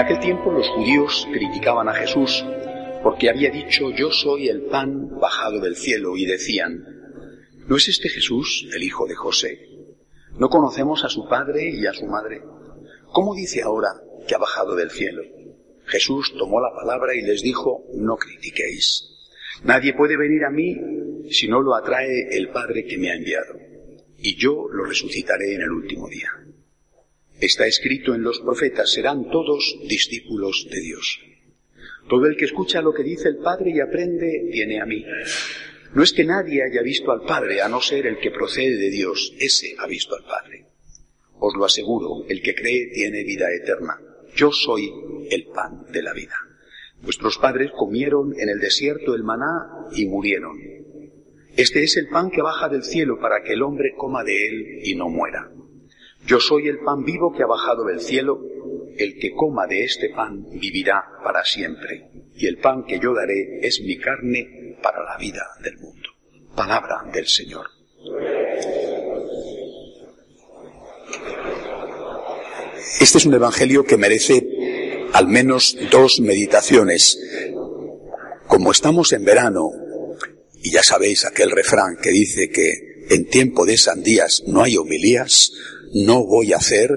aquel tiempo los judíos criticaban a Jesús porque había dicho yo soy el pan bajado del cielo y decían, ¿no es este Jesús el hijo de José? ¿No conocemos a su padre y a su madre? ¿Cómo dice ahora que ha bajado del cielo? Jesús tomó la palabra y les dijo, no critiquéis. Nadie puede venir a mí si no lo atrae el Padre que me ha enviado, y yo lo resucitaré en el último día. Está escrito en los profetas, serán todos discípulos de Dios. Todo el que escucha lo que dice el Padre y aprende, viene a mí. No es que nadie haya visto al Padre, a no ser el que procede de Dios, ese ha visto al Padre. Os lo aseguro, el que cree tiene vida eterna. Yo soy el pan de la vida. Vuestros padres comieron en el desierto el maná y murieron. Este es el pan que baja del cielo para que el hombre coma de él y no muera. Yo soy el pan vivo que ha bajado del cielo. El que coma de este pan vivirá para siempre. Y el pan que yo daré es mi carne para la vida del mundo. Palabra del Señor. Este es un evangelio que merece al menos dos meditaciones. Como estamos en verano, y ya sabéis aquel refrán que dice que en tiempo de sandías no hay homilías, no voy a hacer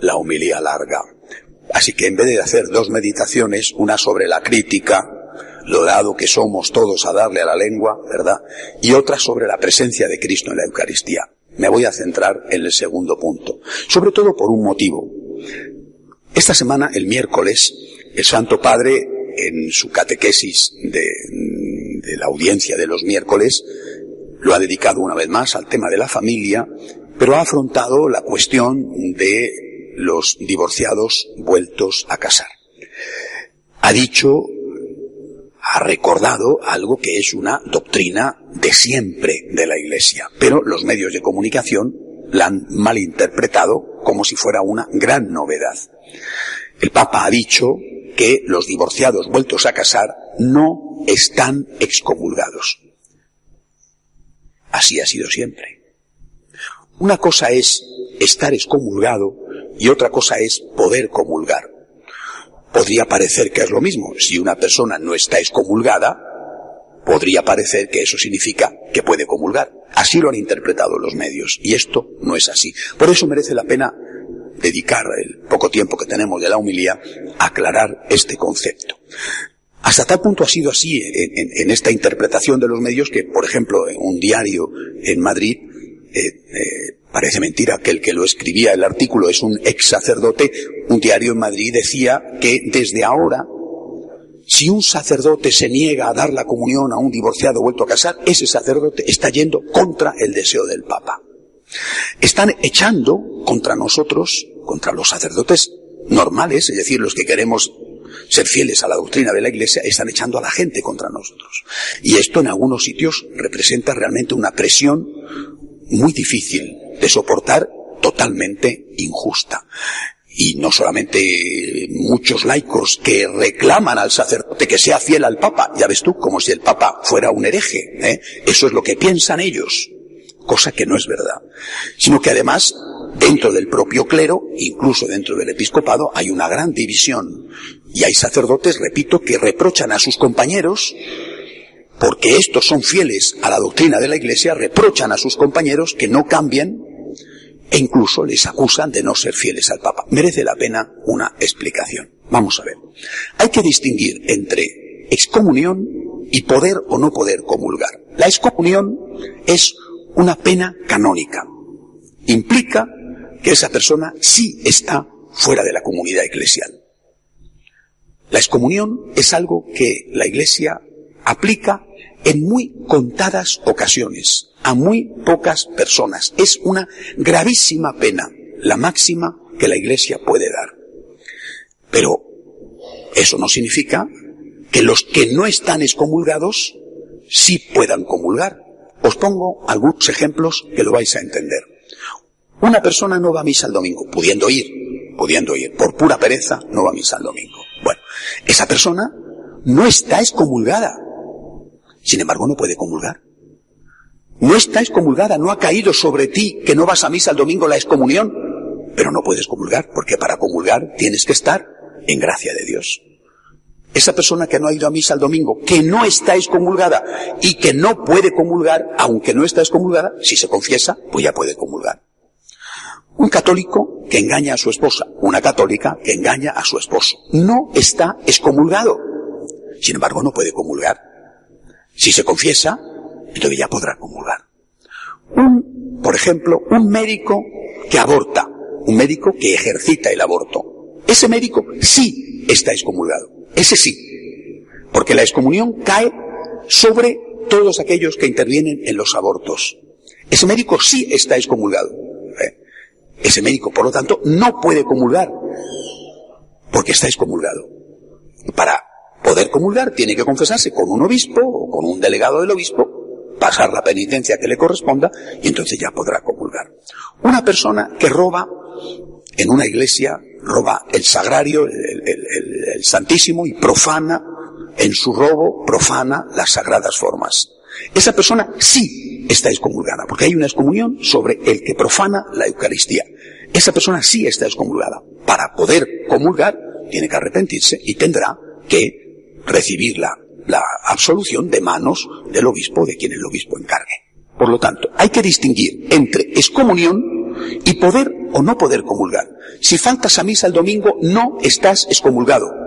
la homilía larga. Así que en vez de hacer dos meditaciones, una sobre la crítica, lo dado que somos todos a darle a la lengua, ¿verdad? Y otra sobre la presencia de Cristo en la Eucaristía. Me voy a centrar en el segundo punto. Sobre todo por un motivo. Esta semana, el miércoles, el Santo Padre, en su catequesis de, de la audiencia de los miércoles, lo ha dedicado una vez más al tema de la familia, pero ha afrontado la cuestión de los divorciados vueltos a casar. Ha dicho, ha recordado algo que es una doctrina de siempre de la Iglesia, pero los medios de comunicación la han malinterpretado como si fuera una gran novedad. El Papa ha dicho que los divorciados vueltos a casar no están excomulgados. Así ha sido siempre. Una cosa es estar excomulgado y otra cosa es poder comulgar. Podría parecer que es lo mismo. Si una persona no está excomulgada, podría parecer que eso significa que puede comulgar. Así lo han interpretado los medios y esto no es así. Por eso merece la pena dedicar el poco tiempo que tenemos de la humilía a aclarar este concepto. Hasta tal punto ha sido así en, esta interpretación de los medios que, por ejemplo, en un diario en Madrid, eh, eh, parece mentira que el que lo escribía el artículo es un ex sacerdote, un diario en Madrid decía que desde ahora si un sacerdote se niega a dar la comunión a un divorciado vuelto a casar, ese sacerdote está yendo contra el deseo del Papa. Están echando contra nosotros, contra los sacerdotes normales, es decir, los que queremos ser fieles a la doctrina de la Iglesia, están echando a la gente contra nosotros. Y esto en algunos sitios representa realmente una presión muy difícil de soportar, totalmente injusta. Y no solamente muchos laicos que reclaman al sacerdote que sea fiel al Papa, ya ves tú, como si el Papa fuera un hereje, ¿eh? eso es lo que piensan ellos, cosa que no es verdad, sino que además dentro del propio clero, incluso dentro del episcopado, hay una gran división. Y hay sacerdotes, repito, que reprochan a sus compañeros porque estos son fieles a la doctrina de la Iglesia, reprochan a sus compañeros que no cambien e incluso les acusan de no ser fieles al Papa. Merece la pena una explicación. Vamos a ver. Hay que distinguir entre excomunión y poder o no poder comulgar. La excomunión es una pena canónica. Implica que esa persona sí está fuera de la comunidad eclesial. La excomunión es algo que la Iglesia aplica en muy contadas ocasiones a muy pocas personas. Es una gravísima pena, la máxima que la Iglesia puede dar. Pero eso no significa que los que no están excomulgados sí puedan comulgar. Os pongo algunos ejemplos que lo vais a entender. Una persona no va a misa el domingo, pudiendo ir, pudiendo ir, por pura pereza no va a misa el domingo. Bueno, esa persona no está excomulgada. Sin embargo, no puede comulgar. No está excomulgada, no ha caído sobre ti que no vas a misa el domingo la excomunión, pero no puedes comulgar, porque para comulgar tienes que estar en gracia de Dios. Esa persona que no ha ido a misa el domingo, que no está excomulgada y que no puede comulgar, aunque no está excomulgada, si se confiesa, pues ya puede comulgar. Un católico que engaña a su esposa, una católica que engaña a su esposo, no está excomulgado. Sin embargo, no puede comulgar. Si se confiesa, entonces ya podrá comulgar. Un, por ejemplo, un médico que aborta, un médico que ejercita el aborto. Ese médico sí está excomulgado. Ese sí. Porque la excomunión cae sobre todos aquellos que intervienen en los abortos. Ese médico sí está excomulgado. ¿eh? Ese médico, por lo tanto, no puede comulgar. Porque está excomulgado. Para poder comulgar tiene que confesarse con un obispo o con un delegado del obispo, pasar la penitencia que le corresponda y entonces ya podrá comulgar. Una persona que roba en una iglesia, roba el sagrario, el, Santísimo y profana, en su robo, profana las sagradas formas. Esa persona sí está excomulgada, porque hay una excomunión sobre el que profana la Eucaristía. Esa persona sí está excomulgada. Para poder comulgar, tiene que arrepentirse y tendrá que recibir la, la absolución de manos del obispo, de quien el obispo encargue. Por lo tanto, hay que distinguir entre excomunión y poder o no poder comulgar. Si faltas a misa el domingo, no estás excomulgado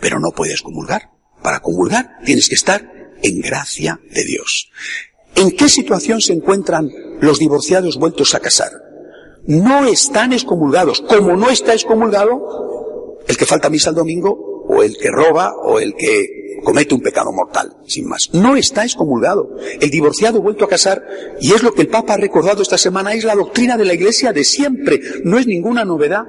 pero no puedes comulgar. Para comulgar tienes que estar en gracia de Dios. ¿En qué situación se encuentran los divorciados vueltos a casar? No están excomulgados. Como no está excomulgado, el que falta misa el domingo, o el que roba, o el que comete un pecado mortal, sin más. No está excomulgado. El divorciado vuelto a casar, y es lo que el Papa ha recordado esta semana, es la doctrina de la Iglesia de siempre. No es ninguna novedad.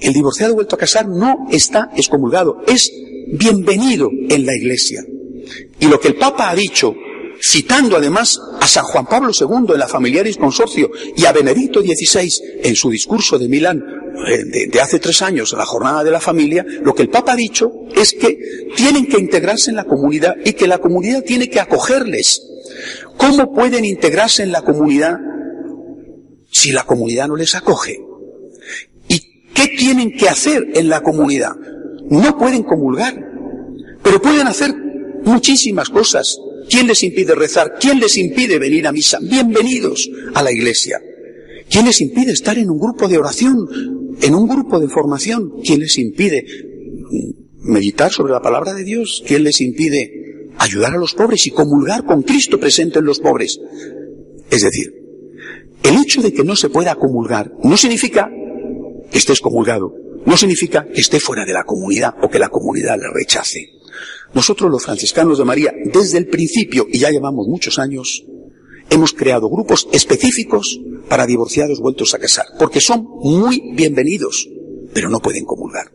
El divorciado vuelto a casar no está excomulgado, es bienvenido en la iglesia. Y lo que el Papa ha dicho, citando además a San Juan Pablo II en la Familiaris Consorcio y a Benedicto XVI en su discurso de Milán de, de, hace tres años, la jornada de la familia, lo que el Papa ha dicho es que tienen que integrarse en la comunidad y que la comunidad tiene que acogerles. ¿Cómo pueden integrarse en la comunidad si la comunidad no les acoge? ¿Qué tienen que hacer en la comunidad? No pueden comulgar, pero pueden hacer muchísimas cosas. ¿Quién les impide rezar? ¿Quién les impide venir a misa? Bienvenidos a la iglesia. ¿Quién les impide estar en un grupo de oración, en un grupo de formación? ¿Quién les impide meditar sobre la palabra de Dios? ¿Quién les impide ayudar a los pobres y comulgar con Cristo presente en los pobres? Es decir, el hecho de que no se pueda comulgar no significa que esté excomulgado, no significa que esté fuera de la comunidad o que la comunidad le rechace. Nosotros los franciscanos de María, desde el principio, y ya llevamos muchos años, hemos creado grupos específicos para divorciados vueltos a casar, porque son muy bienvenidos, pero no pueden comulgar.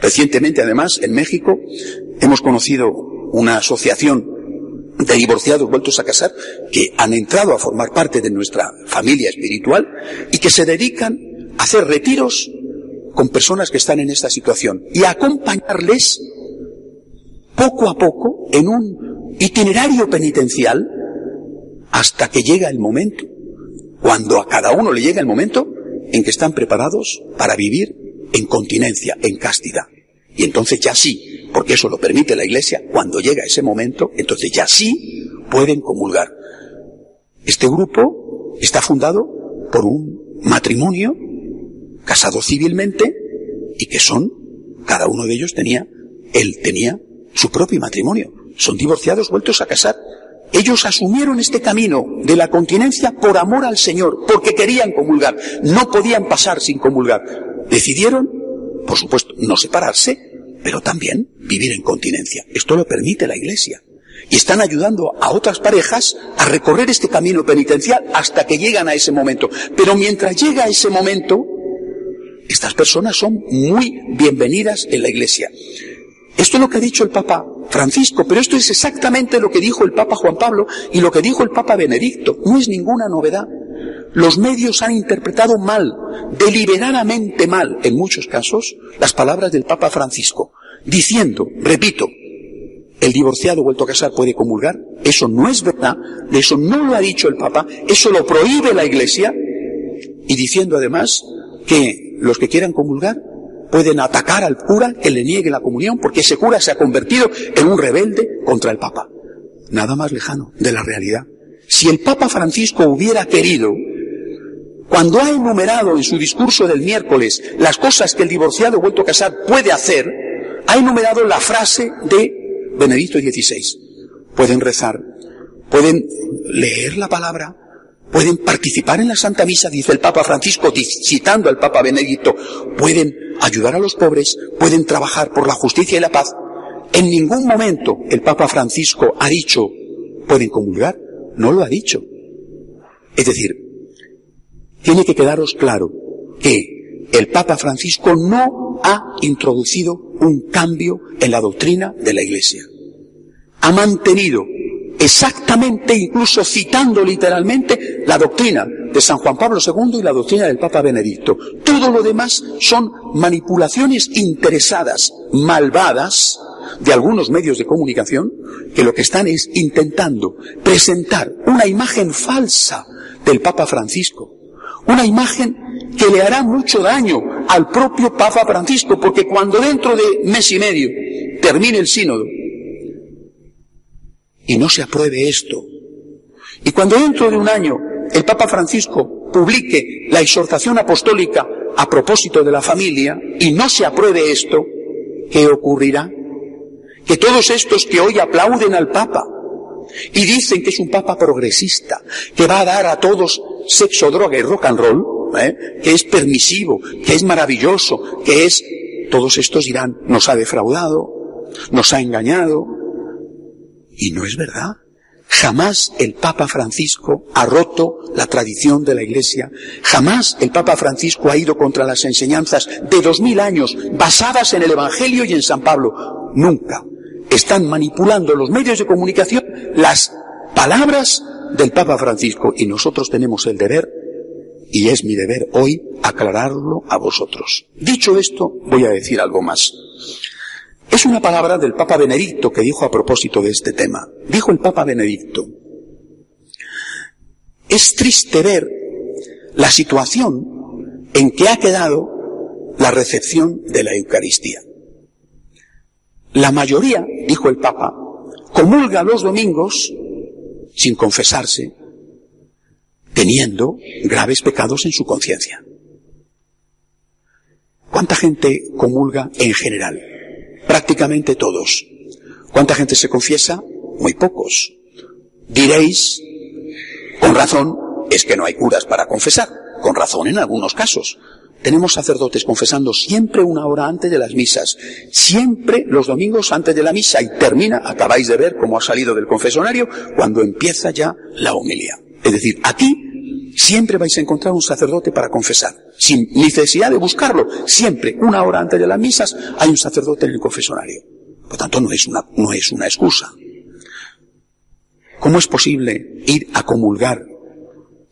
Recientemente, además, en México, hemos conocido una asociación de divorciados vueltos a casar que han entrado a formar parte de nuestra familia espiritual y que se dedican hacer retiros con personas que están en esta situación y acompañarles poco a poco en un itinerario penitencial hasta que llega el momento, cuando a cada uno le llega el momento en que están preparados para vivir en continencia, en castidad. Y entonces ya sí, porque eso lo permite la Iglesia, cuando llega ese momento, entonces ya sí pueden comulgar. Este grupo está fundado por un matrimonio casados civilmente y que son, cada uno de ellos tenía, él tenía su propio matrimonio. Son divorciados vueltos a casar. Ellos asumieron este camino de la continencia por amor al Señor, porque querían comulgar. No podían pasar sin comulgar. Decidieron, por supuesto, no separarse, pero también vivir en continencia. Esto lo permite la Iglesia. Y están ayudando a otras parejas a recorrer este camino penitencial hasta que llegan a ese momento. Pero mientras llega ese momento, estas personas son muy bienvenidas en la iglesia. Esto es lo que ha dicho el Papa Francisco, pero esto es exactamente lo que dijo el Papa Juan Pablo y lo que dijo el Papa Benedicto. No es ninguna novedad. Los medios han interpretado mal, deliberadamente mal, en muchos casos, las palabras del Papa Francisco, diciendo, repito, el divorciado vuelto a casar puede comulgar. Eso no es verdad, eso no lo ha dicho el Papa, eso lo prohíbe la Iglesia, y diciendo además que los que quieran comulgar pueden atacar al cura que le niegue la comunión porque ese cura se ha convertido en un rebelde contra el Papa. Nada más lejano de la realidad. Si el Papa Francisco hubiera querido, cuando ha enumerado en su discurso del miércoles las cosas que el divorciado vuelto a casar puede hacer, ha enumerado la frase de Benedicto XVI. Pueden rezar, pueden leer la palabra, pueden participar en la Santa Misa, dice el Papa Francisco, citando al Papa Benedicto, pueden ayudar a los pobres, pueden trabajar por la justicia y la paz. En ningún momento el Papa Francisco ha dicho, pueden comulgar, no lo ha dicho. Es decir, tiene que quedaros claro que el Papa Francisco no ha introducido un cambio en la doctrina de la Iglesia. Ha mantenido exactamente, incluso citando literalmente, la doctrina de San Juan Pablo II y la doctrina del Papa Benedicto. Todo lo demás son manipulaciones interesadas, malvadas, de algunos medios de comunicación, que lo que están es intentando presentar una imagen falsa del Papa Francisco. Una imagen que le hará mucho daño al propio Papa Francisco, porque cuando dentro de mes y medio termine el sínodo, y no se apruebe esto. Y cuando dentro de un año el Papa Francisco publique la exhortación apostólica a propósito de la familia y no se apruebe esto, ¿qué ocurrirá? Que todos estos que hoy aplauden al Papa y dicen que es un Papa progresista, que va a dar a todos sexo, droga y rock and roll, ¿eh? que es permisivo, que es maravilloso, que es... Todos estos dirán, nos ha defraudado, nos ha engañado, y no es verdad. Jamás el Papa Francisco ha roto la tradición de la Iglesia. Jamás el Papa Francisco ha ido contra las enseñanzas de dos mil años basadas en el Evangelio y en San Pablo. Nunca. Están manipulando los medios de comunicación las palabras del Papa Francisco y nosotros tenemos el deber, y es mi deber hoy, aclararlo a vosotros. Dicho esto, voy a decir algo más. Es una palabra del Papa Benedicto que dijo a propósito de este tema. Dijo el Papa Benedicto, es triste ver la situación en que ha quedado la recepción de la Eucaristía. La mayoría, dijo el Papa, comulga los domingos sin confesarse, teniendo graves pecados en su conciencia. ¿Cuánta gente comulga en general? Prácticamente todos. ¿Cuánta gente se confiesa? Muy pocos. Diréis, con razón, es que no hay curas para confesar. Con razón en algunos casos. Tenemos sacerdotes confesando siempre una hora antes de las misas, siempre los domingos antes de la misa y termina, acabáis de ver cómo ha salido del confesonario, cuando empieza ya la homilía. Es decir, aquí siempre vais a encontrar un sacerdote para confesar sin necesidad de buscarlo. Siempre, una hora antes de las misas, hay un sacerdote en el confesonario. Por tanto, no es una, no es una excusa. ¿Cómo es posible ir a comulgar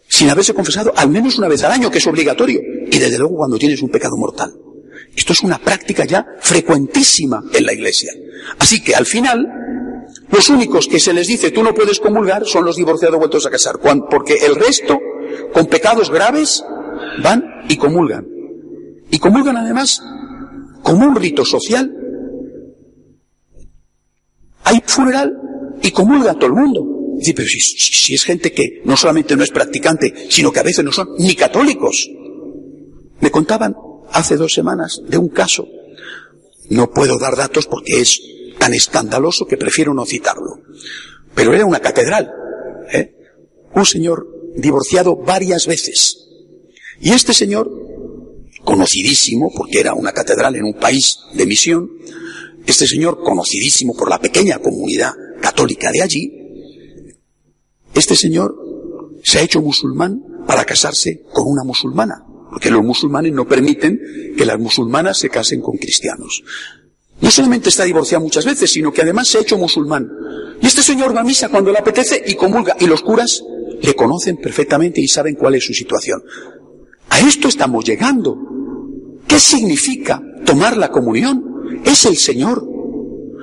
sin haberse confesado al menos una vez al año, que es obligatorio? Y desde luego cuando tienes un pecado mortal. Esto es una práctica ya frecuentísima en la iglesia. Así que al final, los únicos que se les dice tú no puedes comulgar son los divorciados vueltos a casar, porque el resto, con pecados graves, van y comulgan. Y comulgan además como un rito social. Hay funeral y comulga todo el mundo. Pero si, si, es gente que no solamente no es practicante, sino que a veces no son ni católicos. Me contaban hace dos semanas de un caso. No puedo dar datos porque es tan escandaloso que prefiero no citarlo. Pero era una catedral. ¿eh? Un señor divorciado varias veces. Y este señor, conocidísimo, porque era una catedral en un país de misión, este señor, conocidísimo por la pequeña comunidad católica de allí, este señor se ha hecho musulmán para casarse con una musulmana, porque los musulmanes no permiten que las musulmanas se casen con cristianos. No solamente está divorciado muchas veces, sino que además se ha hecho musulmán. Y este señor va a misa cuando le apetece y comulga, y los curas le conocen perfectamente y saben cuál es su situación. A esto estamos llegando. ¿Qué significa tomar la comunión? Es el Señor.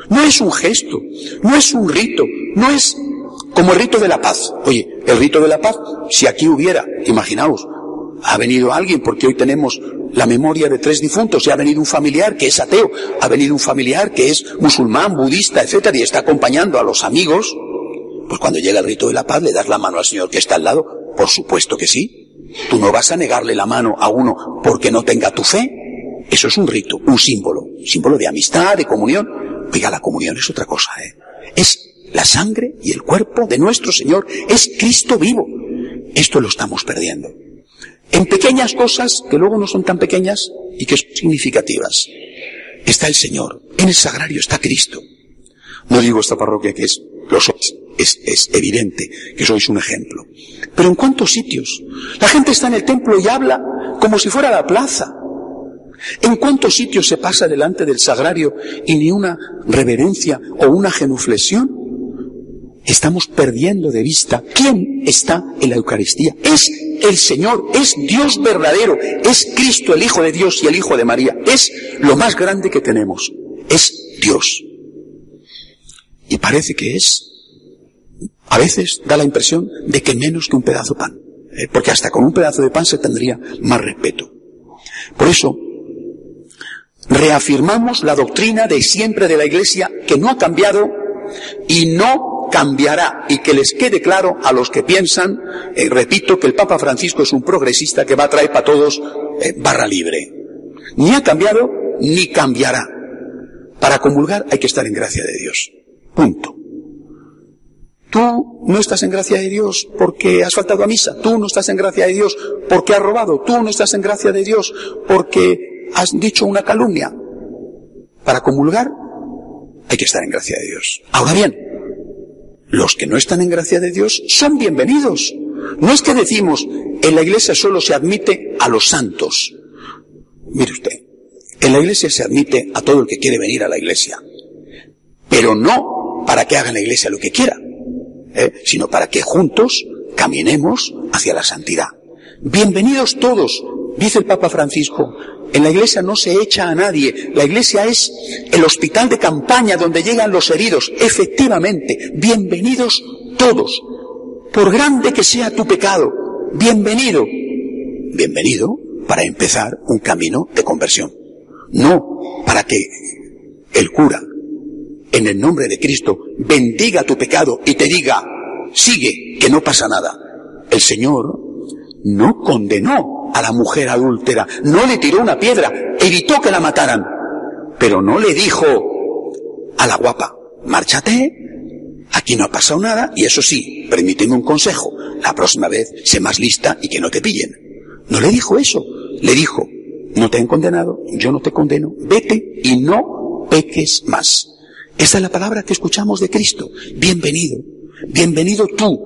No es un gesto, no es un rito, no es como el rito de la paz. Oye, el rito de la paz, si aquí hubiera, imaginaos, ha venido alguien, porque hoy tenemos la memoria de tres difuntos, y ha venido un familiar que es ateo, ha venido un familiar que es musulmán, budista, etcétera, y está acompañando a los amigos, pues cuando llega el rito de la paz le das la mano al Señor que está al lado, por supuesto que sí. Tú no vas a negarle la mano a uno porque no tenga tu fe. Eso es un rito, un símbolo, símbolo de amistad, de comunión. Oiga, la comunión es otra cosa, ¿eh? Es la sangre y el cuerpo de nuestro Señor, es Cristo vivo. Esto lo estamos perdiendo. En pequeñas cosas que luego no son tan pequeñas y que son significativas. Está el Señor, en el sagrario está Cristo. No digo esta parroquia que es, lo sois, es, evidente que sois un ejemplo. Pero ¿en cuántos sitios? La gente está en el templo y habla como si fuera la plaza. ¿En cuántos sitios se pasa delante del sagrario y ni una reverencia o una genuflexión? Estamos perdiendo de vista quién está en la Eucaristía. Es el Señor, es Dios verdadero, es Cristo el Hijo de Dios y el Hijo de María. Es lo más grande que tenemos. Es Dios. Y parece que es, a veces da la impresión de que menos que un pedazo de pan. ¿eh? Porque hasta con un pedazo de pan se tendría más respeto. Por eso, reafirmamos la doctrina de siempre de la Iglesia que no ha cambiado y no cambiará y que les quede claro a los que piensan, eh, repito, que el Papa Francisco es un progresista que va a traer para todos eh, barra libre. Ni ha cambiado ni cambiará. Para comulgar hay que estar en gracia de Dios. Punto. Tú no estás en gracia de Dios porque has faltado a misa. Tú no estás en gracia de Dios porque has robado. Tú no estás en gracia de Dios porque has dicho una calumnia. Para comulgar hay que estar en gracia de Dios. Ahora bien, los que no están en gracia de Dios son bienvenidos. No es que decimos, en la iglesia solo se admite a los santos. Mire usted, en la iglesia se admite a todo el que quiere venir a la iglesia. Pero no para que haga en la iglesia lo que quiera, ¿eh? sino para que juntos caminemos hacia la santidad. Bienvenidos todos, dice el Papa Francisco, en la iglesia no se echa a nadie. La iglesia es el hospital de campaña donde llegan los heridos. Efectivamente, bienvenidos todos. Por grande que sea tu pecado, bienvenido. Bienvenido para empezar un camino de conversión. No para que el cura, en el nombre de Cristo, bendiga tu pecado y te diga, sigue, que no pasa nada. El Señor no condenó a la mujer adúltera, no le tiró una piedra, evitó que la mataran, pero no le dijo a la guapa, márchate, aquí no ha pasado nada, y eso sí, permíteme un consejo, la próxima vez sé más lista y que no te pillen. No le dijo eso, le dijo, no te han condenado, yo no te condeno, vete y no peques más. Esta es la palabra que escuchamos de Cristo. Bienvenido, bienvenido tú,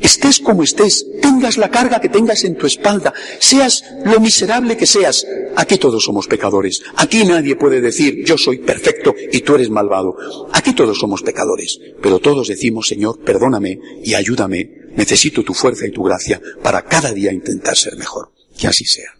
estés como estés, tengas la carga que tengas en tu espalda, seas lo miserable que seas, aquí todos somos pecadores. Aquí nadie puede decir yo soy perfecto y tú eres malvado. Aquí todos somos pecadores, pero todos decimos Señor, perdóname y ayúdame. Necesito tu fuerza y tu gracia para cada día intentar ser mejor. Que así sea.